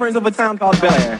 Prince of a town called Bel Air.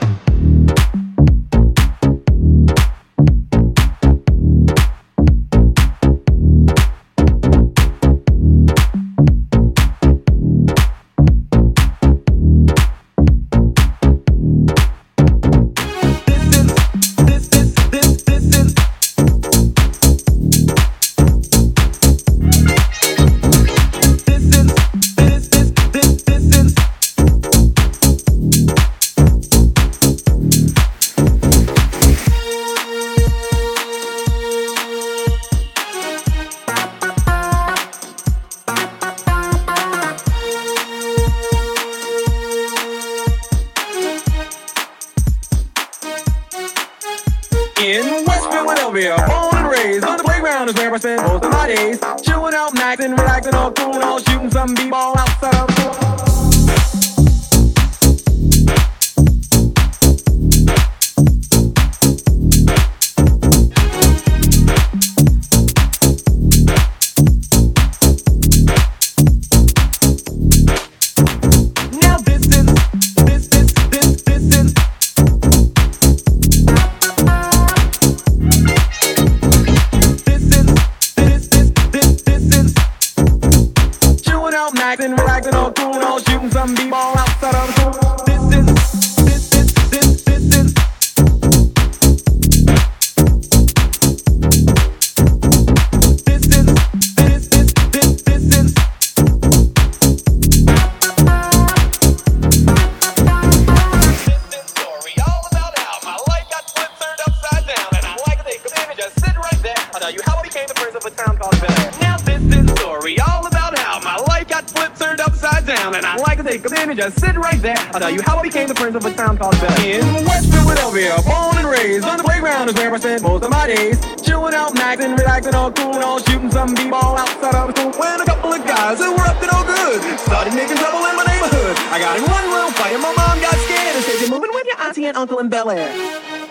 out in West Philadelphia, born and raised on the playground is where I spent most of my days. Chilling out, maxing, relaxing, all cool and all shooting some b-ball outside of school. When a couple of guys who were up to no good started making trouble in my neighborhood. I got in one little fight and my mom got scared and said, "You're moving with your auntie and uncle in Bel Air."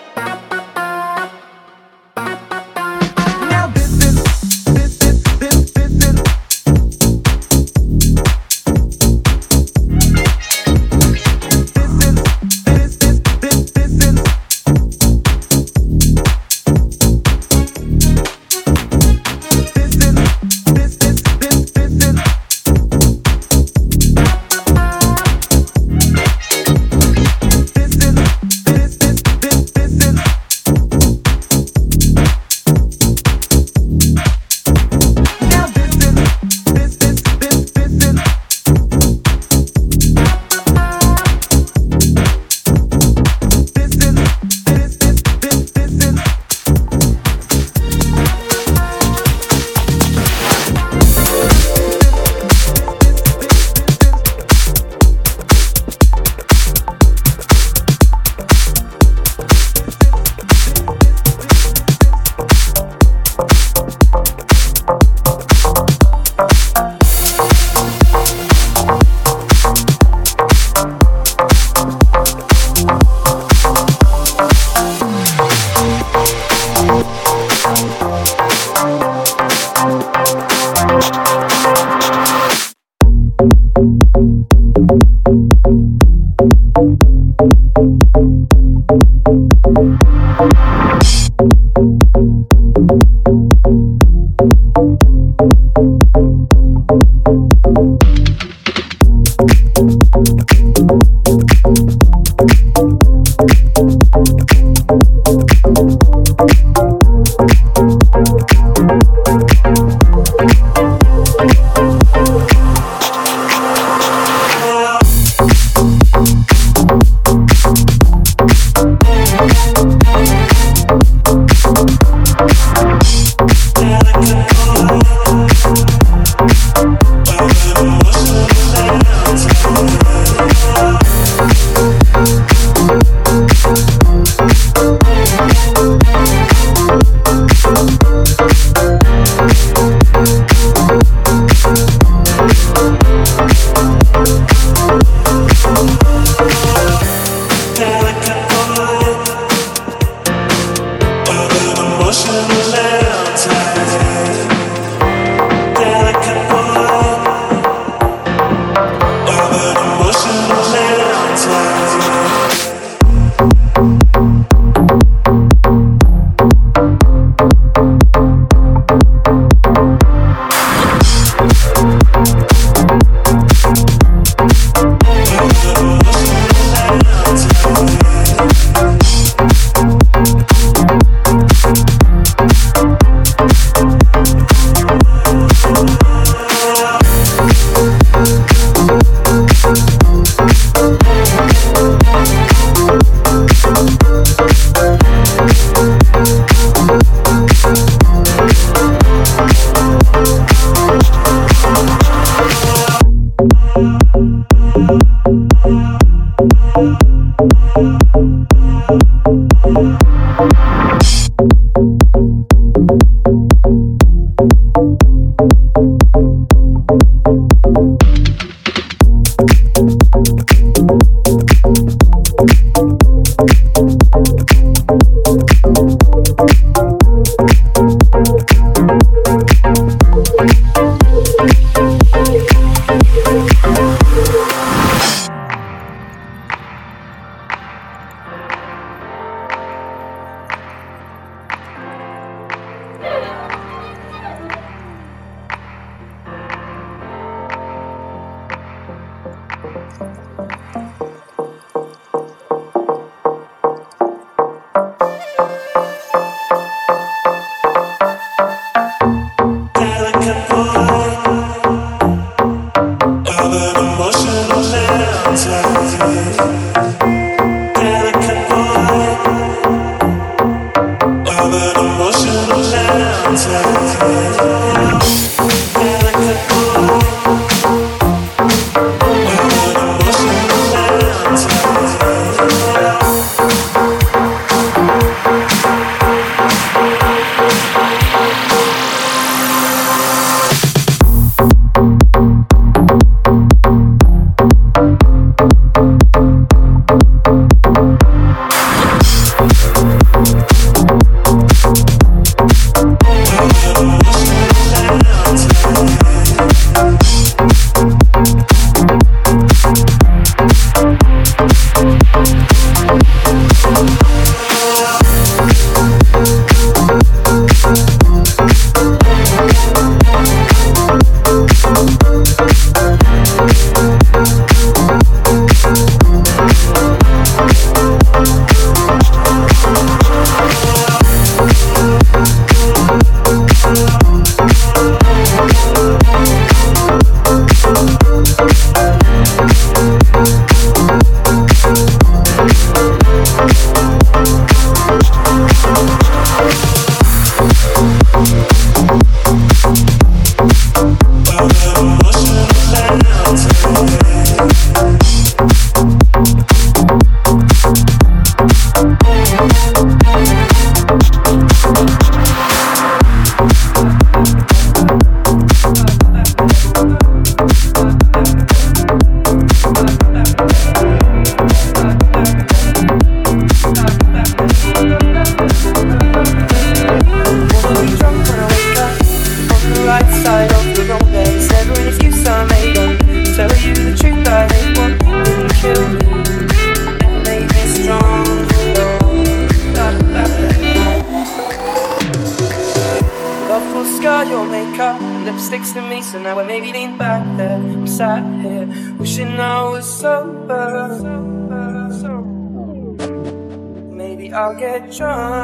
try.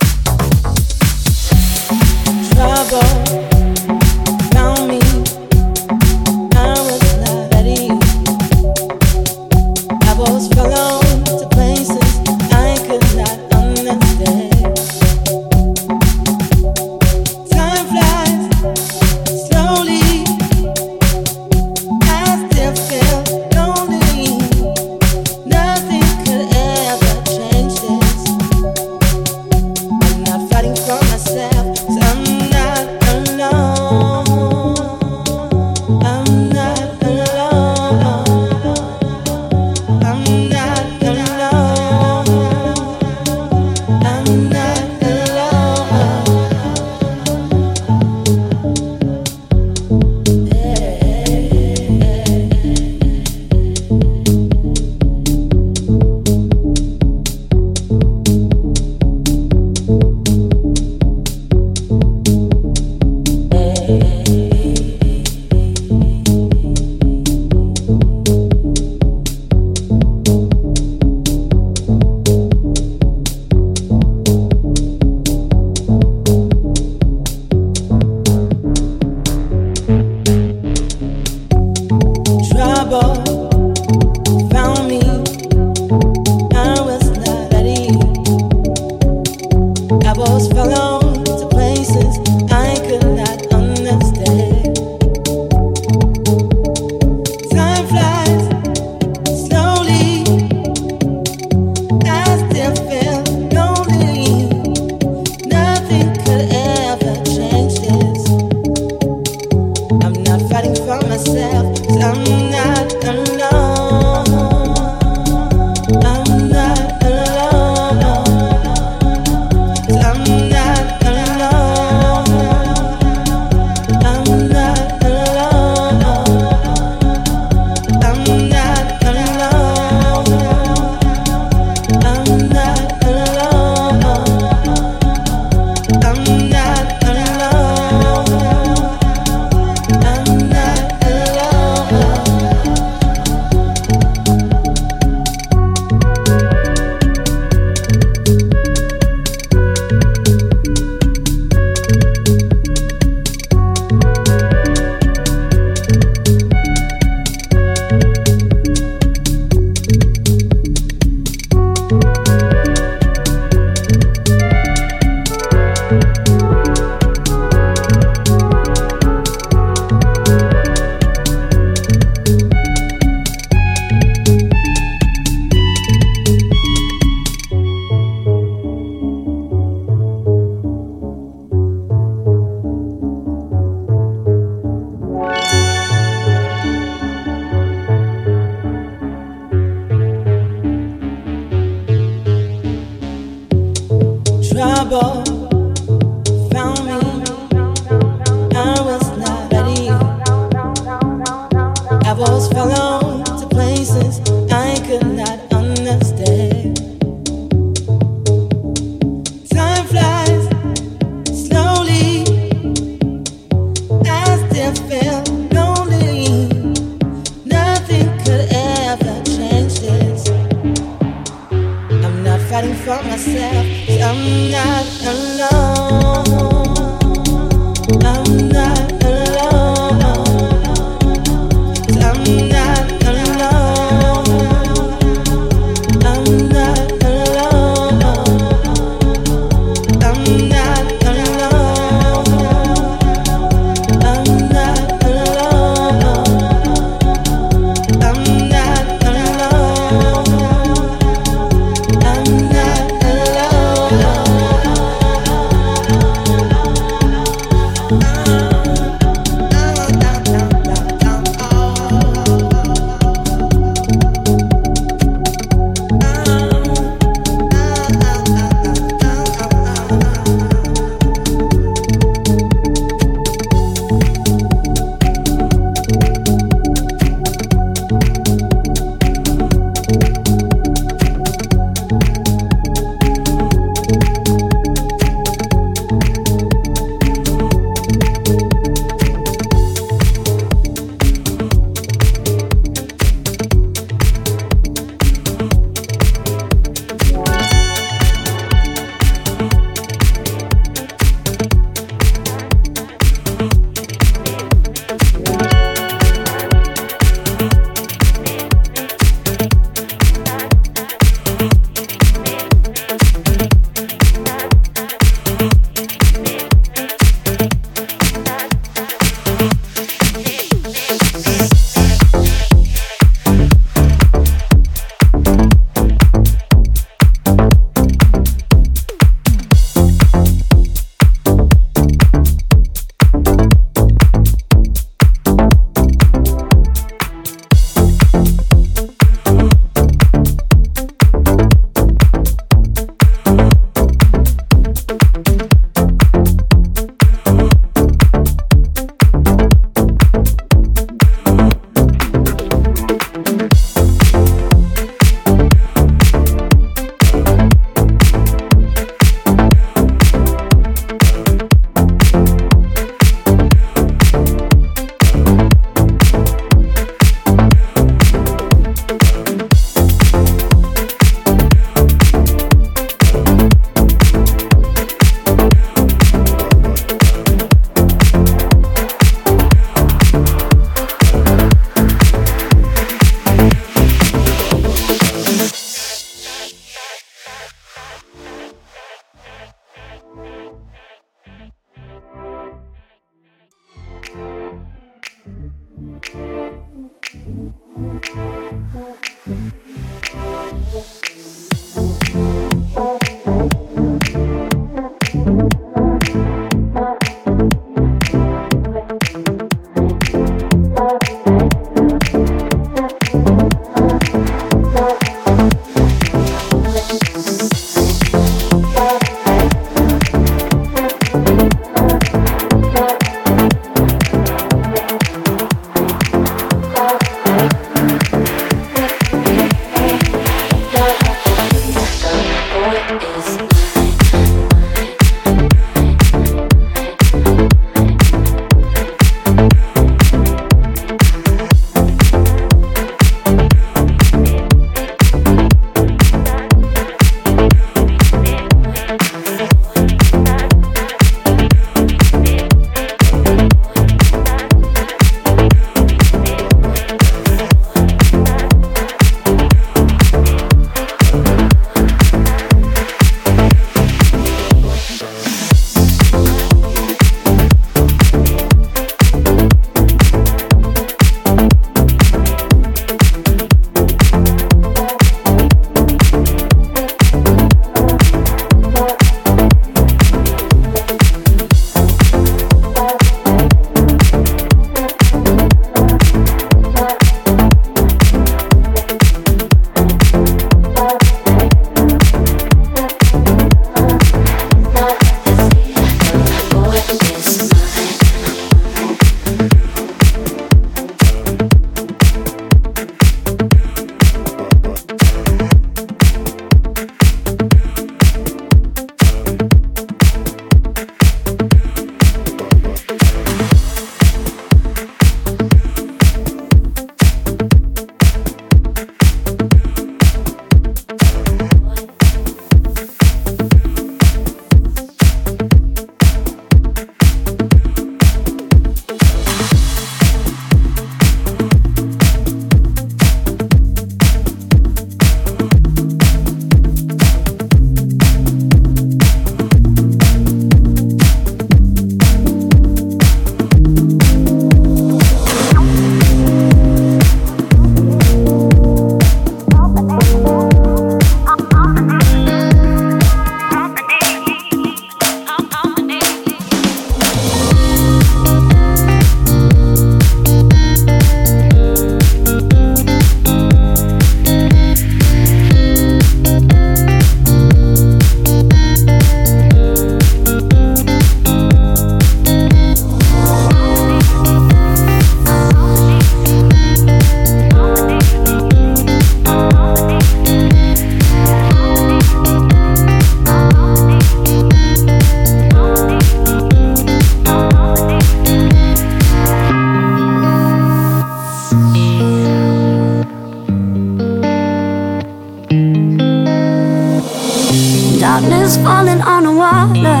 darkness falling on the water.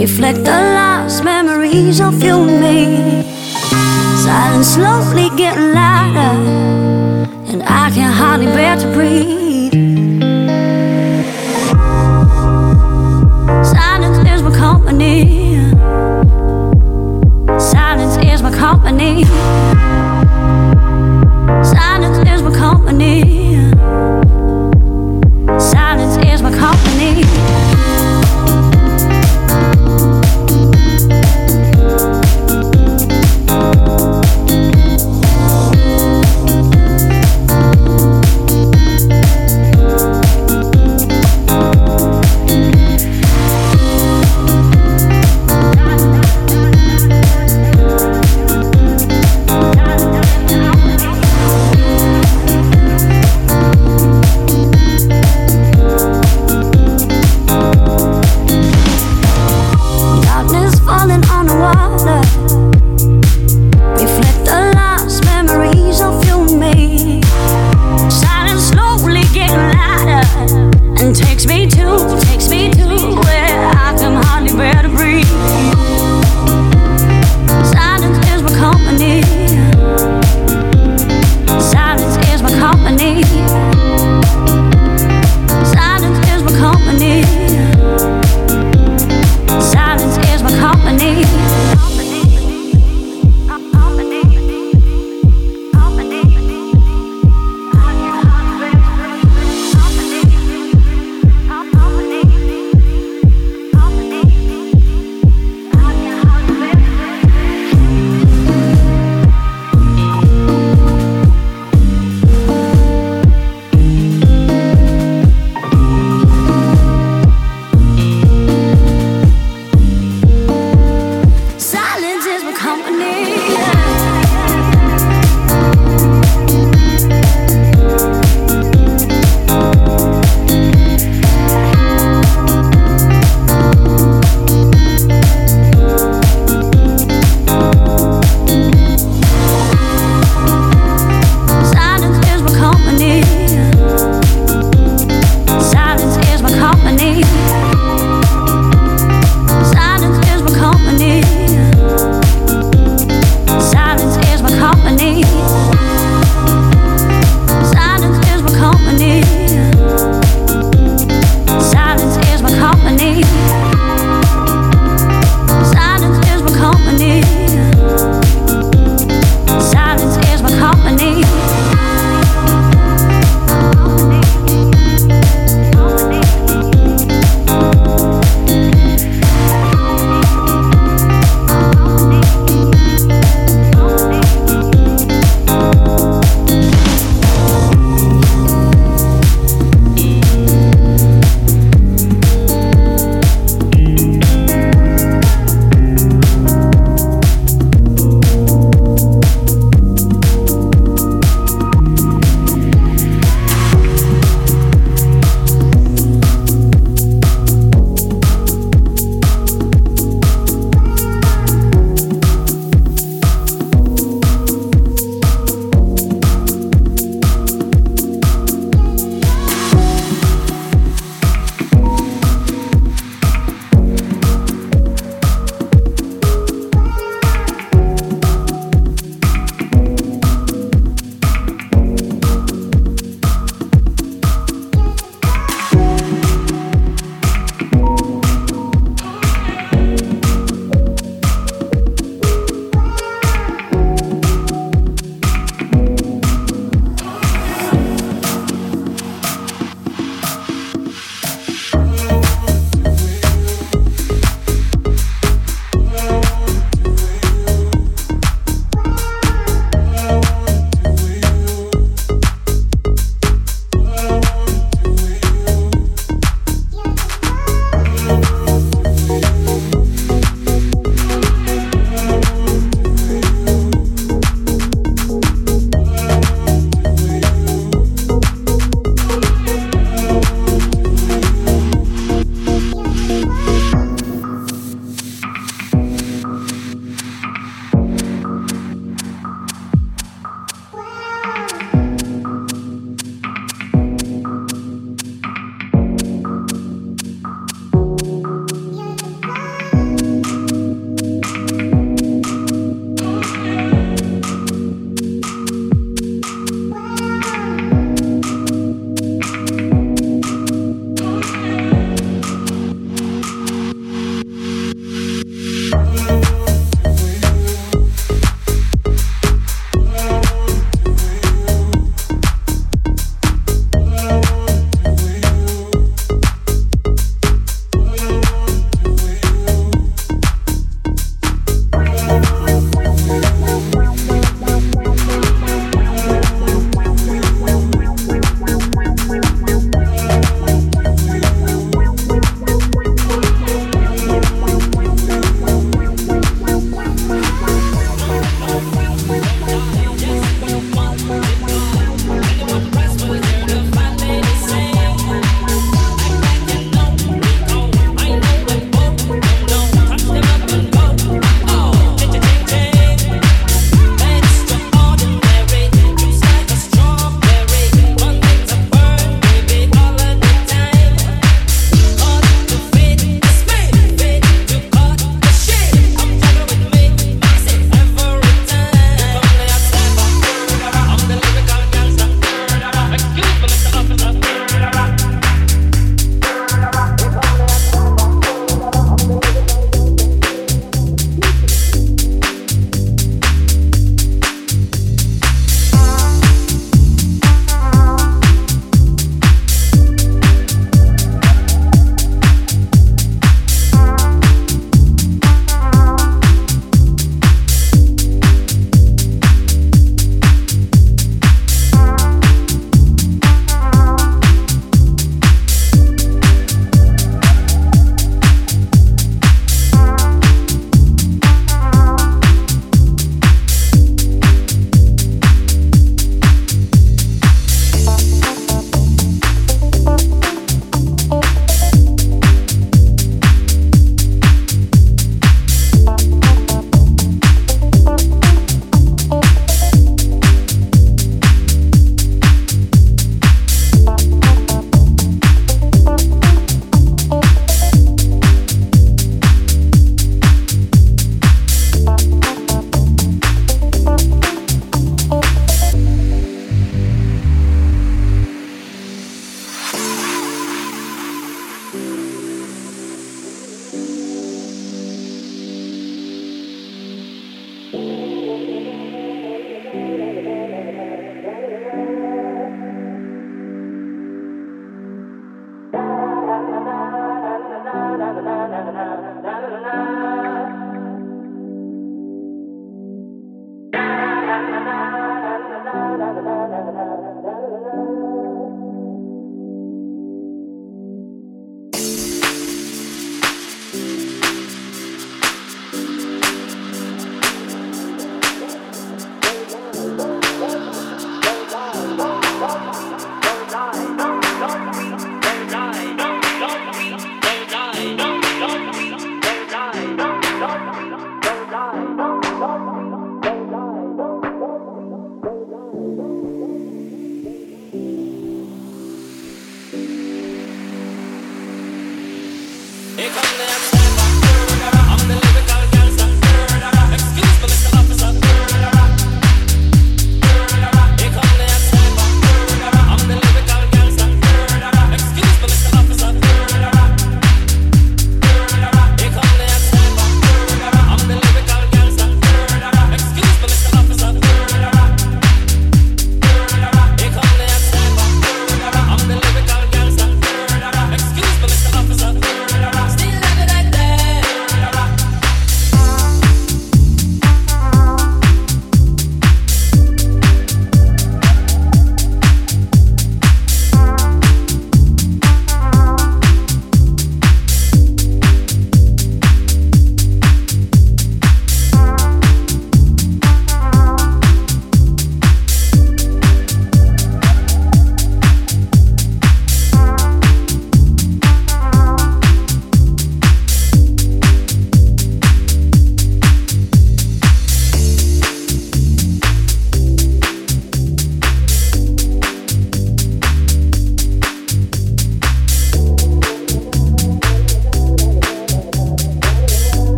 Reflect the lost memories of you and me. Silence slowly getting louder, and I can hardly bear to breathe. Silence is my company. Silence is my company. Silence is my company.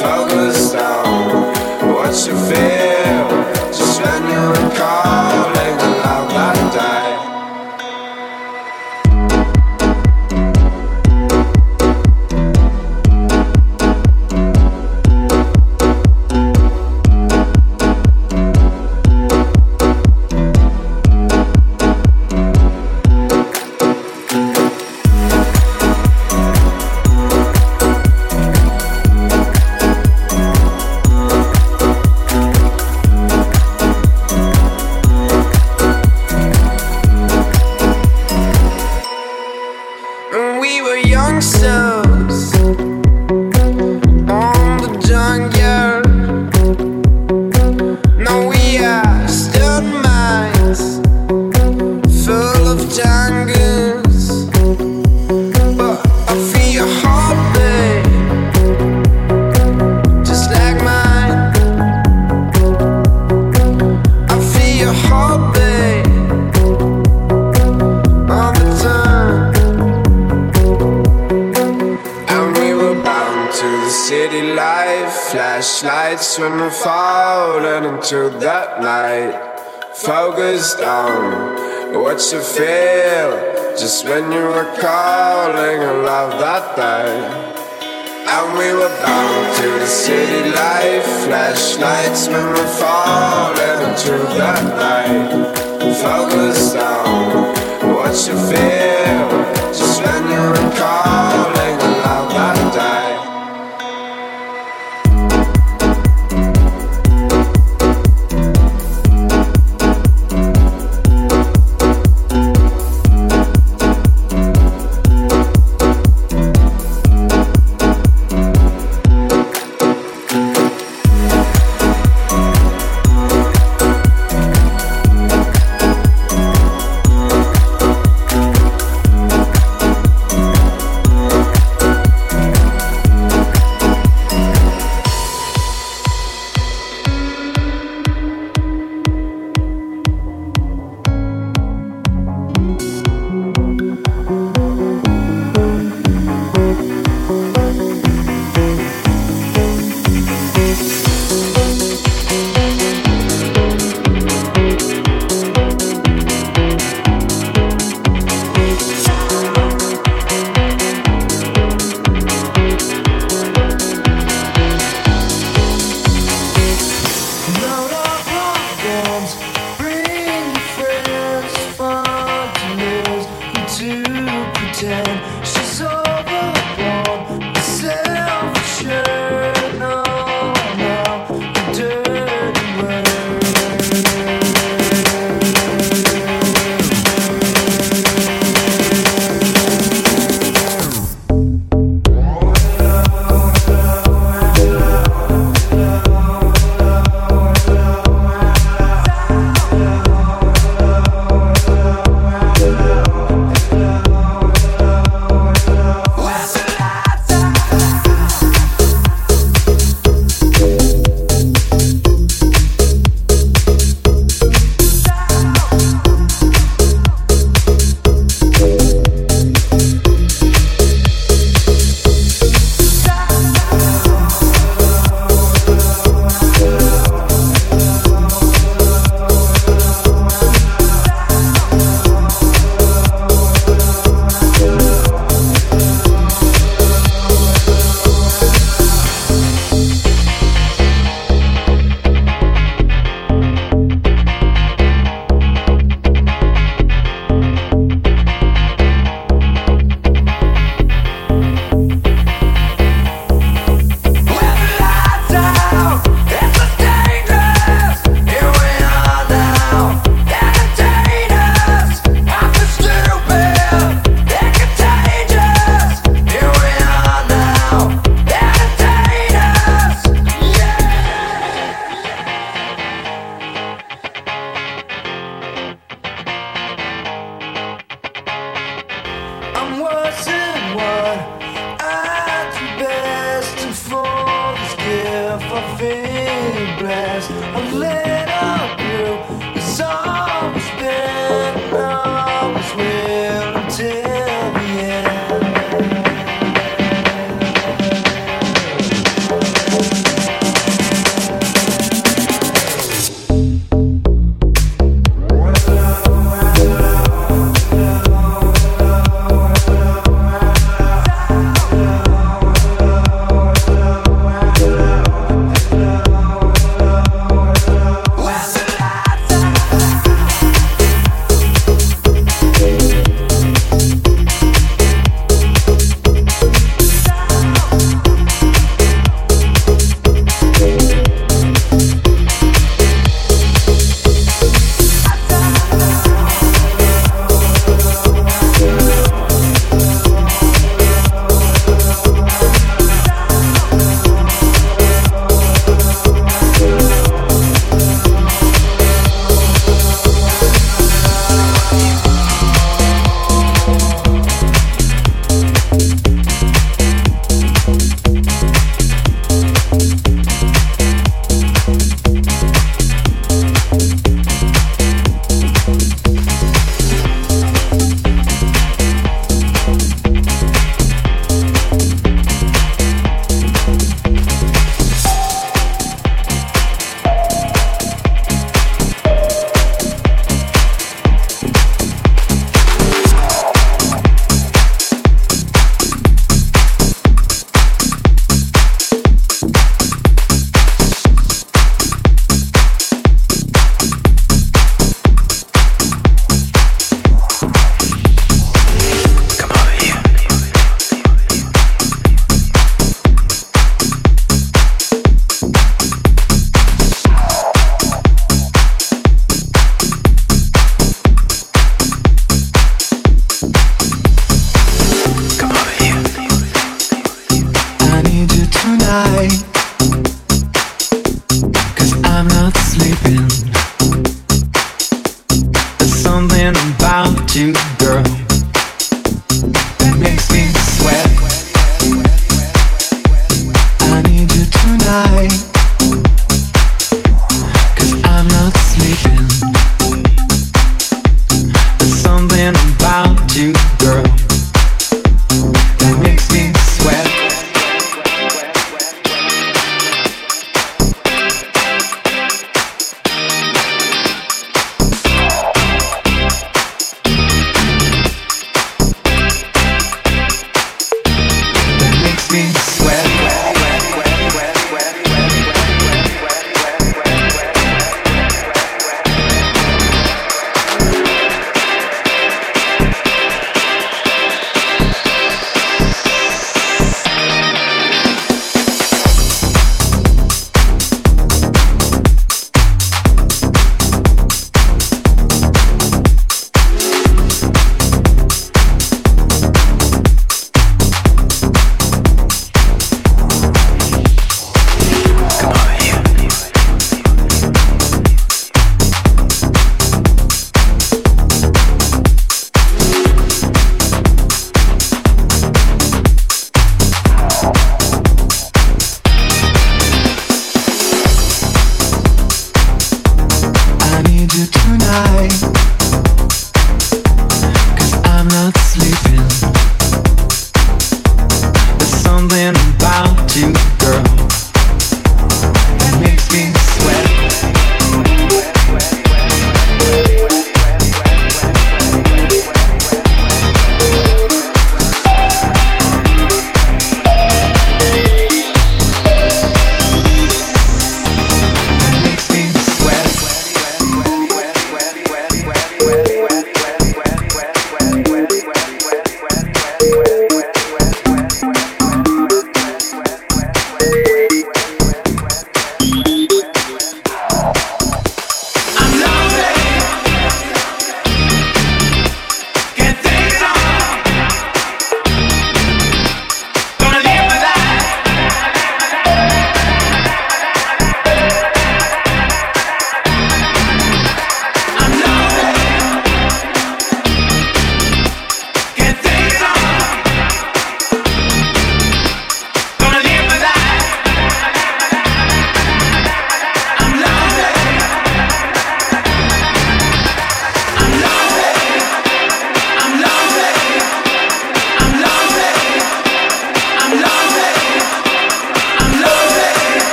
Falcon. Out to the city life, flashlights, memory falling into the night. Focus on what you feel, just when you recall.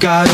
Got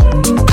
Yeah.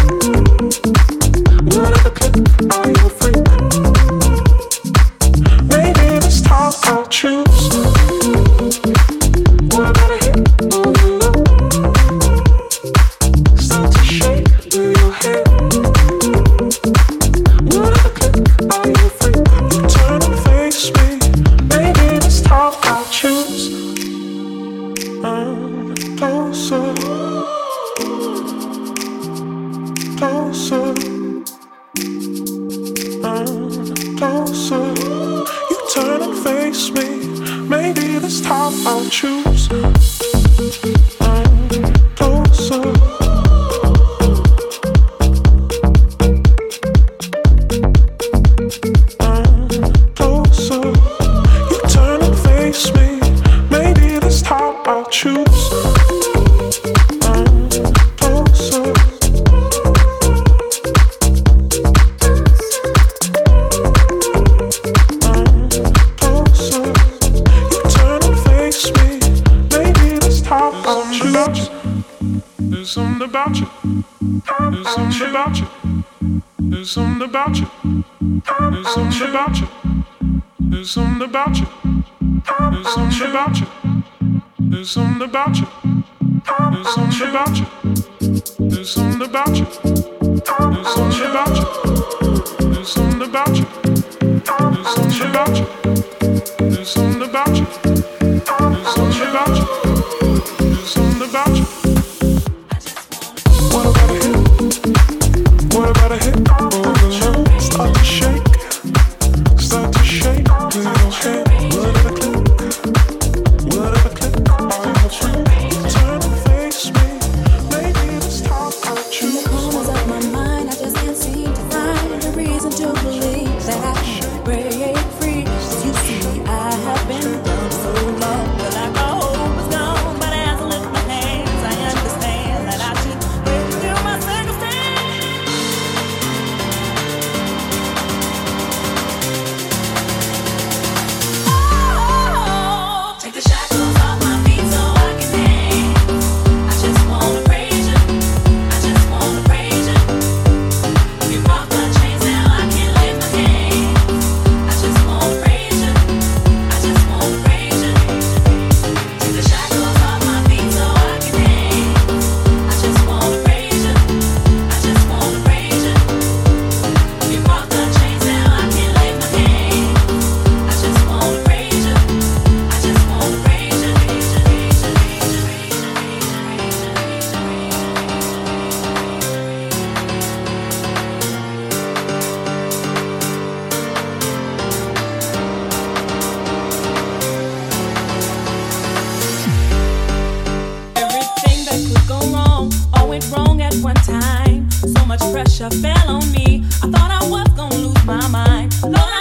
i thought i was gonna lose my mind.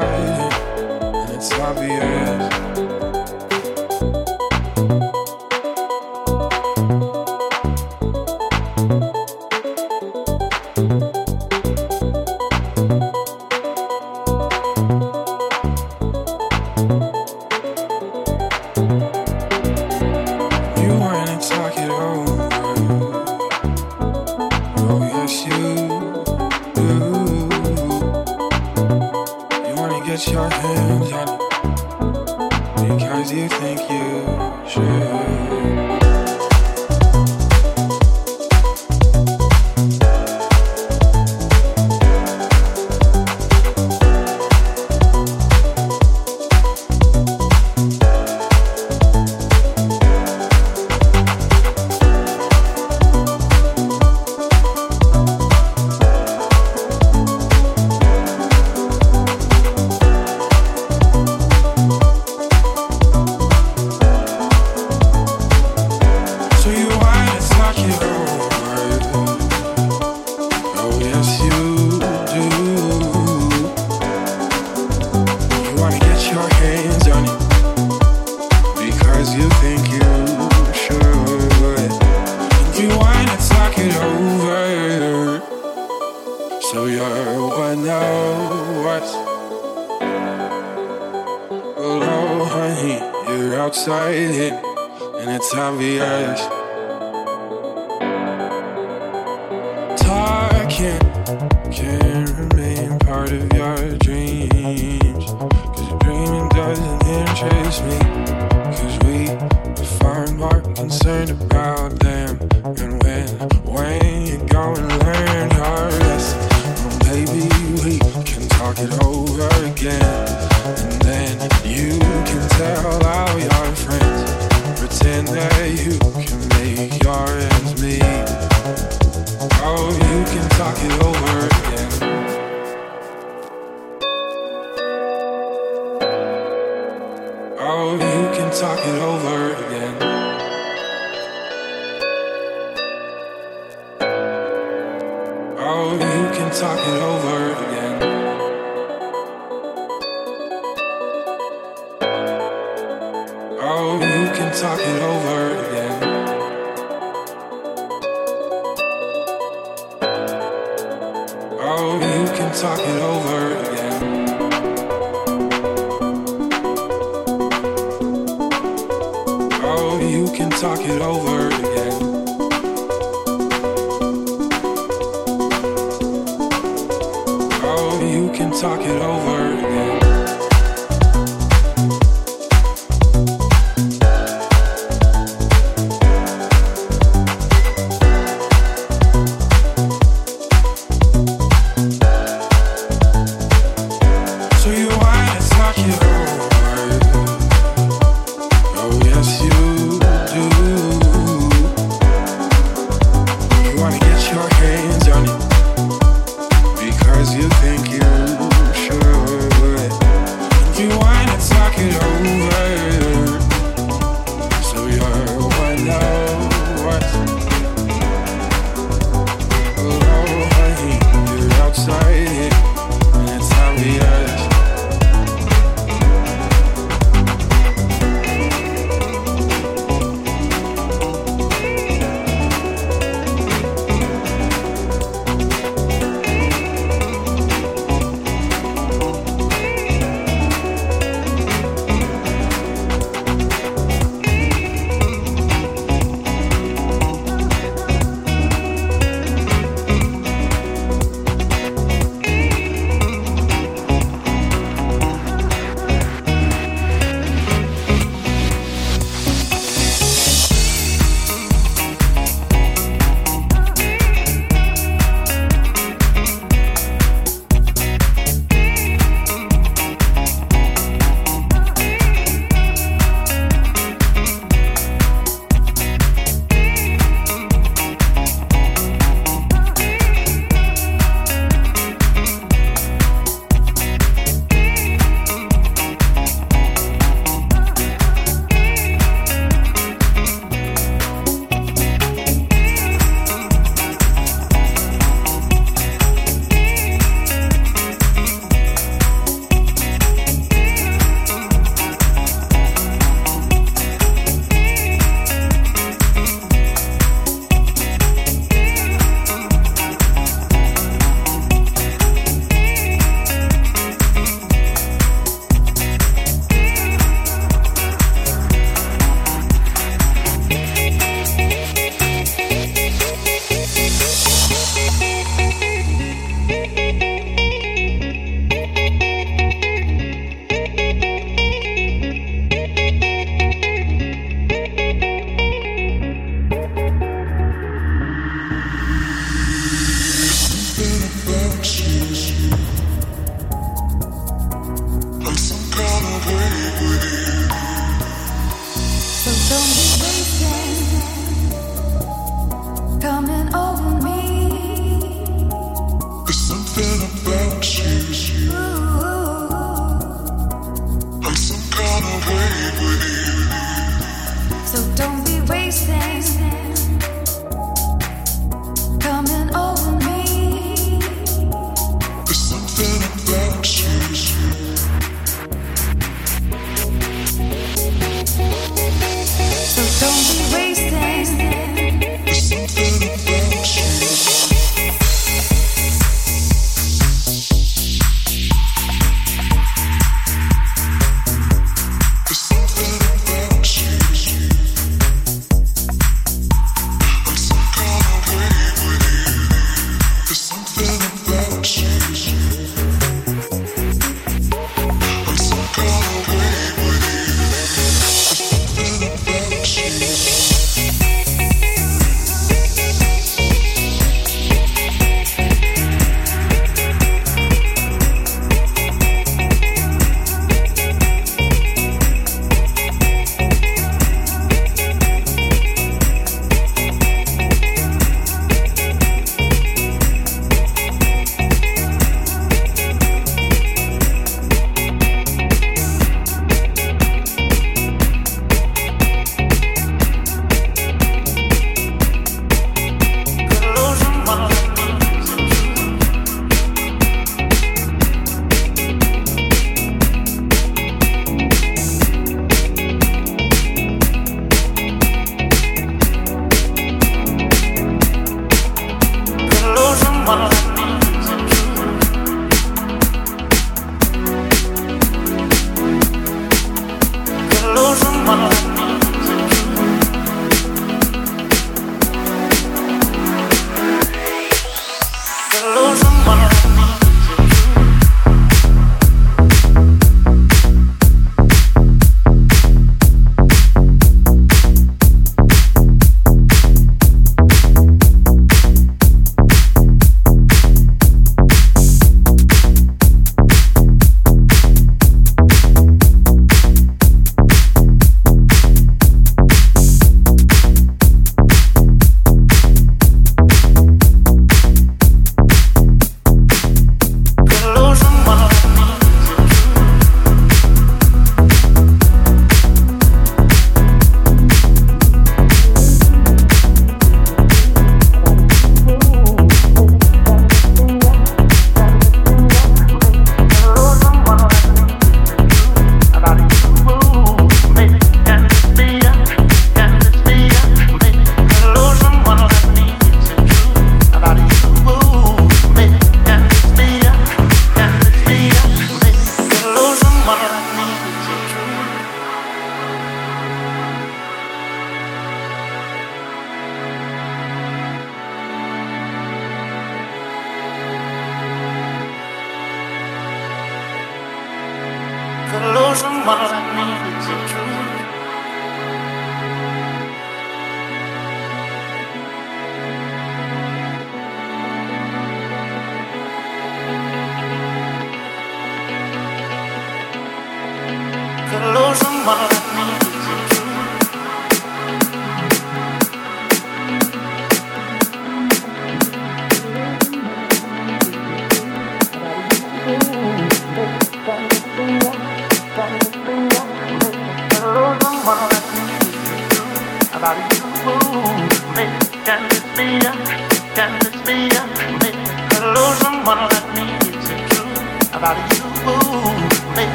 You think you should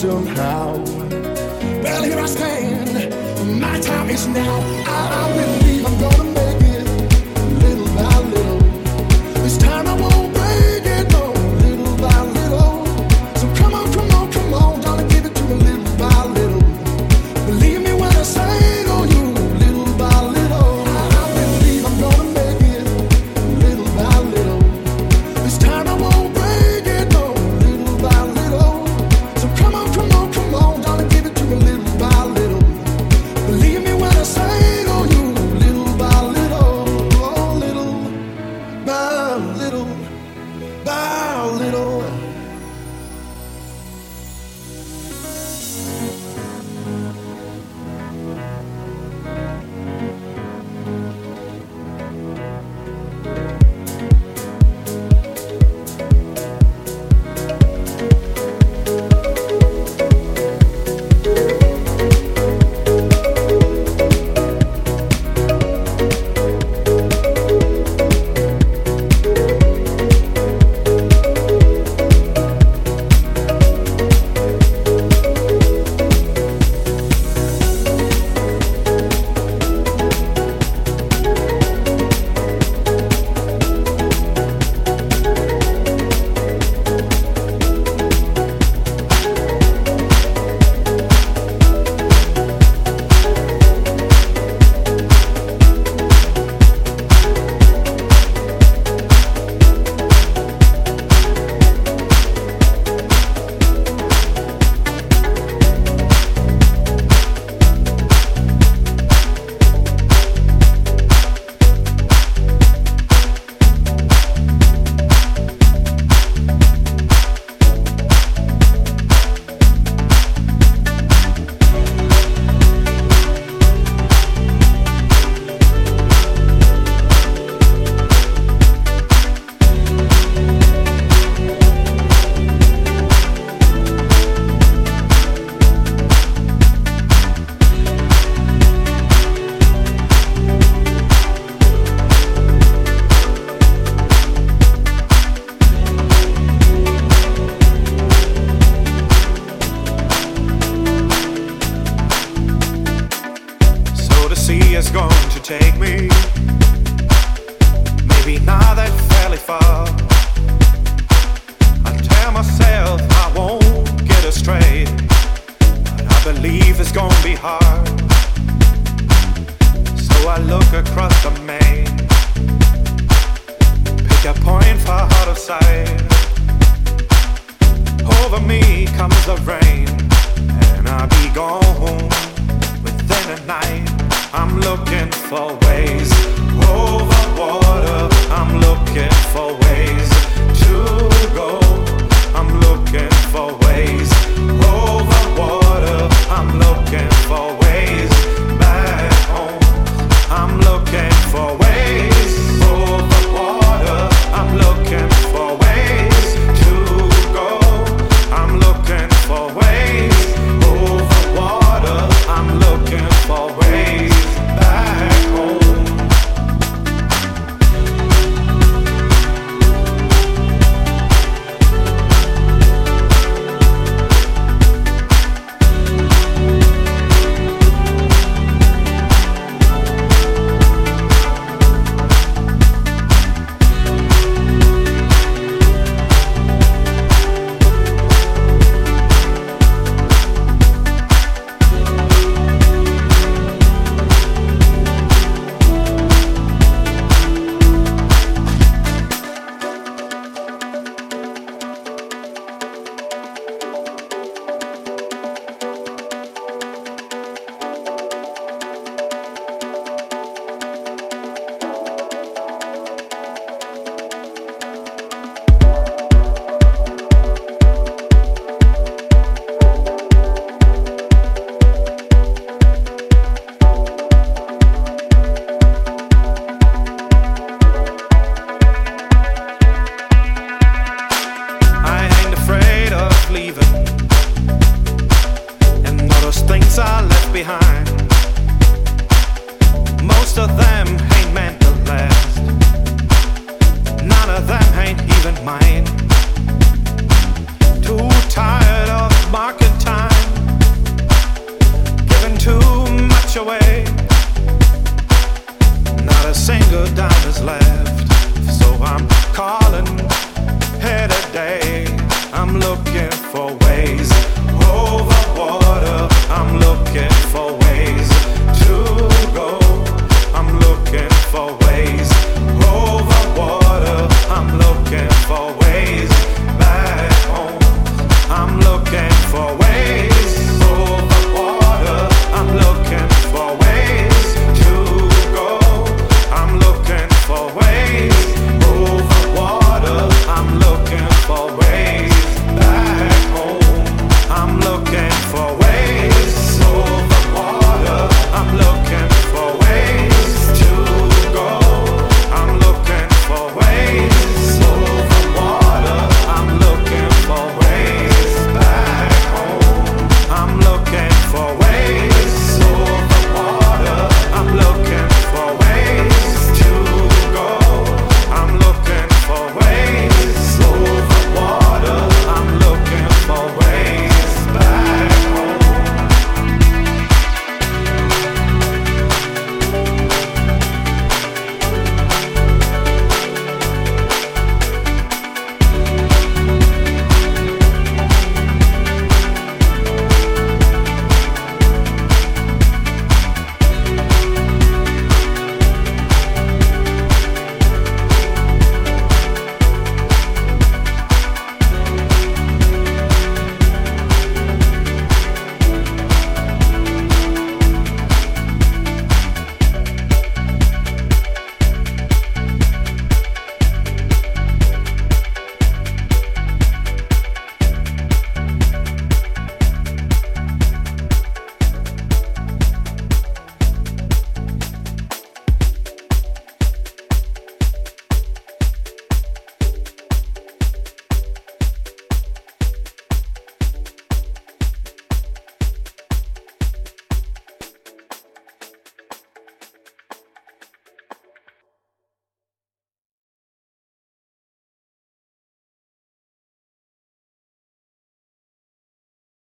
somehow.